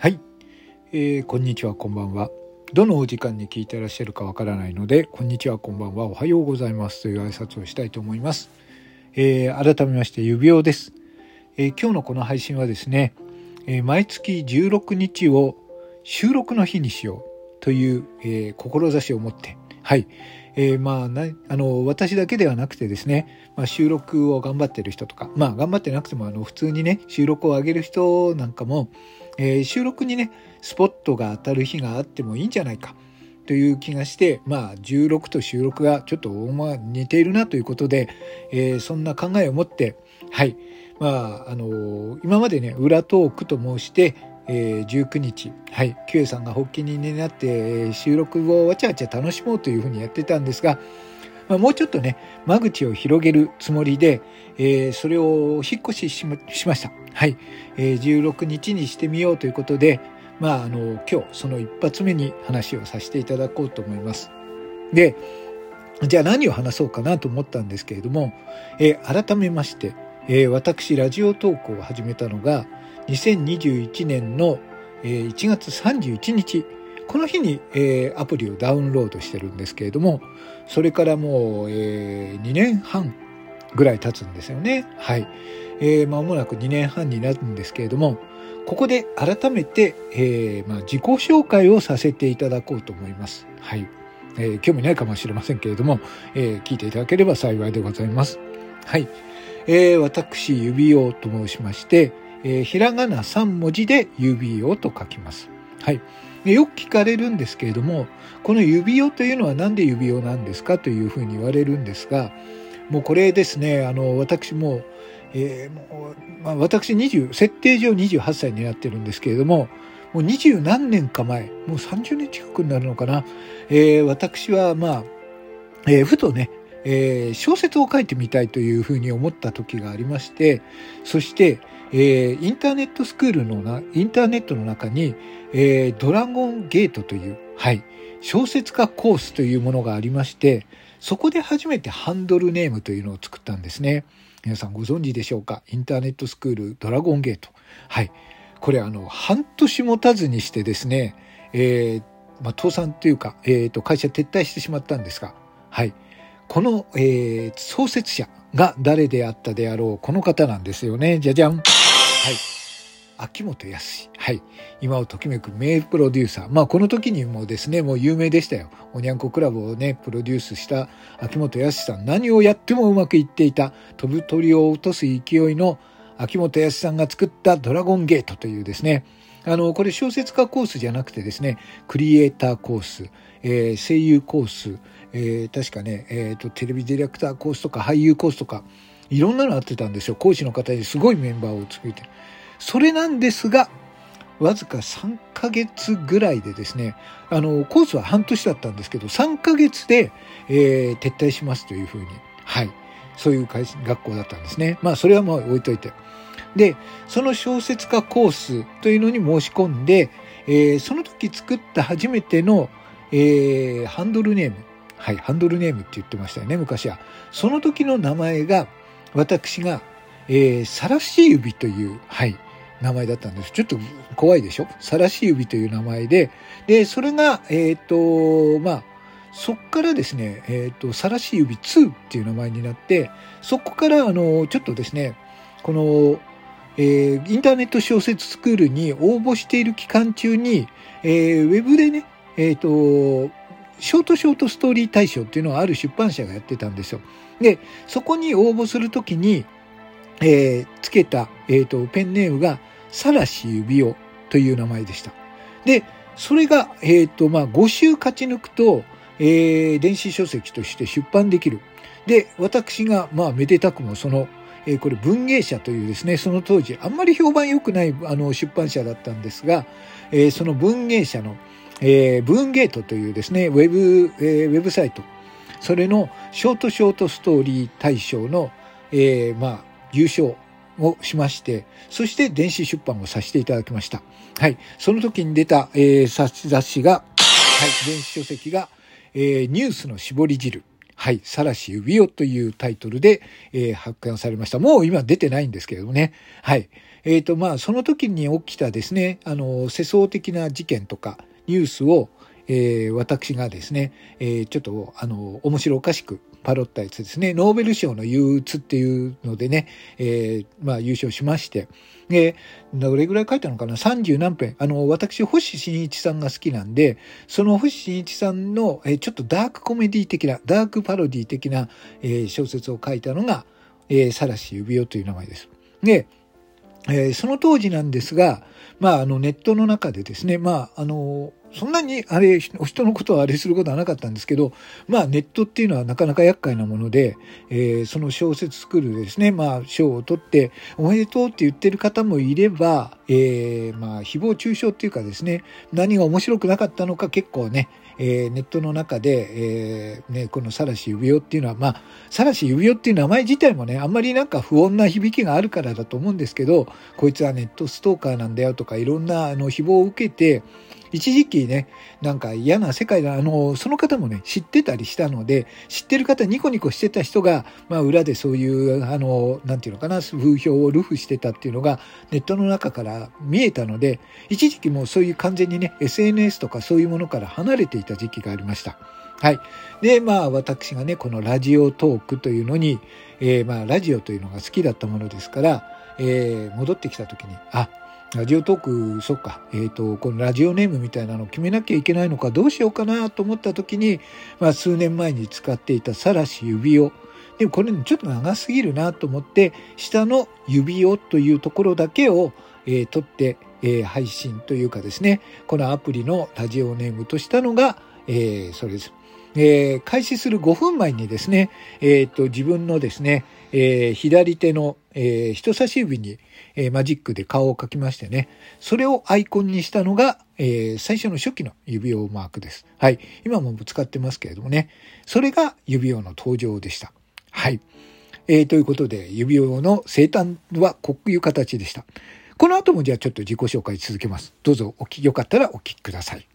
はい、えー、こんにちはこんばんは。どのお時間に聞いてらっしゃるかわからないのでこんにちはこんばんはおはようございます。という挨拶をしたいと思います、えー、改めまして指輪です、えー、今日のこの配信はですね、え、毎月16日を収録の日にしよう。という、え、志を持って。はい、えー、まあなあの私だけではなくてですね、まあ、収録を頑張ってる人とかまあ頑張ってなくてもあの普通にね収録を上げる人なんかも、えー、収録にねスポットが当たる日があってもいいんじゃないか。という気がしてまあ16と収録がちょっと似ているなということで、えー、そんな考えを持ってはい。まああの今までね裏トークと申してえー、19日、はい、キュエさんが発起人になって収録をわちゃわちゃ楽しもうというふうにやってたんですが、まあ、もうちょっとね、間口を広げるつもりで、えー、それを引っ越ししました。はい、えー、16日にしてみようということで、まあ、あの、今日その一発目に話をさせていただこうと思います。で、じゃあ何を話そうかなと思ったんですけれども、えー、改めまして、えー、私ラジオ投稿を始めたのが、2021年の1月31日、この日にえアプリをダウンロードしてるんですけれども、それからもうえ2年半ぐらい経つんですよね。はい。えー、間もなく2年半になるんですけれども、ここで改めて、えー、まあ、自己紹介をさせていただこうと思います。はい。えー、興味ないかもしれませんけれども、えー、聞いていただければ幸いでございます。はい。えー、私、指輪と申しまして、えー、ひらがな3文字で指輪と書きます。はい。よく聞かれるんですけれども、この指輪というのは何で指輪なんですかというふうに言われるんですが、もうこれですね、あの、私も、えー、もうまあ、私20、設定上28歳になってるんですけれども、もう二十何年か前、もう30年近くになるのかな、えー、私はまあ、えー、ふとね、えー、小説を書いてみたいというふうに思った時がありまして、そして、えー、インターネットスクールのな、インターネットの中に、えー、ドラゴンゲートという、はい、小説家コースというものがありまして、そこで初めてハンドルネームというのを作ったんですね。皆さんご存知でしょうか？インターネットスクールドラゴンゲート。はい。これあの、半年持たずにしてですね、えー、まあ、倒産というか、えっ、と、会社撤退してしまったんですが、はい。この、えー、創設者が誰であったであろう、この方なんですよね。じゃじゃん。はい。秋元康。はい。今をときめく名プロデューサー。まあ、この時にもですね、もう有名でしたよ。おにゃんこクラブをね、プロデュースした秋元康さん。何をやってもうまくいっていた、飛ぶ鳥を落とす勢いの秋元康さんが作ったドラゴンゲートというですね、あの、これ小説家コースじゃなくてですね、クリエイターコース、えー、声優コース、えー、確かね、えーと、テレビディレクターコースとか俳優コースとか、いろんなのあってたんですよ。講師の方にすごいメンバーを作って。それなんですが、わずか3ヶ月ぐらいでですね、あの、コースは半年だったんですけど、3ヶ月で、えー、撤退しますというふうに、はい、そういう学校だったんですね。まあ、それはもう置いといて。で、その小説家コースというのに申し込んで、えー、その時作った初めての、えー、ハンドルネーム。はい、ハンドルネームって言ってましたよね、昔は。その時の名前が、私が、えー、さらし指という、はい、名前だったんです。ちょっと怖いでしょ？さらし指という名前で、で、それが、えっ、ー、と、まあ、そっからですね、えっ、ー、と、さらし指2っていう名前になって、そこから、あの、ちょっとですね、この、えー、インターネット小説スクールに応募している期間中に、えー、ウェブでね、えっ、ー、と、ショートショートストーリー大賞っていうのはある出版社がやってたんですよ。で、そこに応募するときに、えー、つけた、えーと、ペンネームが、さらし指輪という名前でした。で、それが、えっ、ー、と、まあ、5週勝ち抜くと、えー、電子書籍として出版できる。で、私が、まあ、めでたくもそのえー、これ文芸社というですね、その当時あんまり評判良くないあの出版社だったんですが、えー、その文芸社の、えー、文ゲートというですね、ウェブ、えー、ウェブサイト、それのショートショートストーリー大賞の、えー、まあ、優勝をしまして、そして電子出版をさせていただきました。はい。その時に出た、えー、雑誌が、はい、電子書籍が、えー、ニュースの絞り汁。はい、さらし指輪というタイトルで、えー、発刊されました。もう今出てないんですけれどもね。はい。えっ、ー、と、まあ、その時に起きたですね、あの、世相的な事件とか、ニュースを、えー、私がですね、えー、ちょっと、あの、面白おかしくパロったやつですね、ノーベル賞の憂鬱っていうのでね、えー、まあ優勝しまして、で、どれぐらい書いたのかな ?30 何編。あの、私、星新一さんが好きなんで、その星新一さんの、えー、ちょっとダークコメディ的な、ダークパロディ的な、えー、小説を書いたのが、えー、サラシ指輪という名前です。で、えー、その当時なんですが、まあ、あの、ネットの中でですね、まあ、あの、そんなにあれ、人のことをあれすることはなかったんですけど、まあネットっていうのはなかなか厄介なもので、えー、その小説作るですね、まあ賞を取っておめでとうって言ってる方もいれば、えー、まあ誹謗中傷っていうかですね、何が面白くなかったのか結構ね、えー、ネットの中で、えー、ね、このサラシ指輪っていうのは、まあ、サラシ指輪っていう名前自体もね、あんまりなんか不穏な響きがあるからだと思うんですけど、こいつはネットストーカーなんだよとか、いろんなあの誹謗を受けて、一時期ね、なんか嫌な世界だ、あの、その方もね、知ってたりしたので、知ってる方、ニコニコしてた人が、まあ裏でそういう、あの、なんていうのかな、風評をルフしてたっていうのが、ネットの中から見えたので、一時期もうそういう完全にね、SNS とかそういうものから離れていた時期がありました。はい。で、まあ私がね、このラジオトークというのに、えー、まあラジオというのが好きだったものですから、えー、戻ってきた時に、あ、ラジオトーク、そっか、えっ、ー、と、このラジオネームみたいなのを決めなきゃいけないのか、どうしようかなと思った時に、まあ、数年前に使っていたさらし指輪。でもこれちょっと長すぎるなと思って、下の指輪というところだけを、えー、取って、えー、配信というかですね、このアプリのラジオネームとしたのが、えー、それです。えー、開始する5分前にですね、えっ、と、自分のですね、えー、左手の、えー、人差し指に、えー、マジックで顔を描きましてね、それをアイコンにしたのが、えー、最初の初期の指輪マークです。はい。今も使ってますけれどもね、それが指輪の登場でした。はい。えー、ということで、指輪の生誕はこういう形でした。この後もじゃあちょっと自己紹介続けます。どうぞお聞きよかったらお聞きください。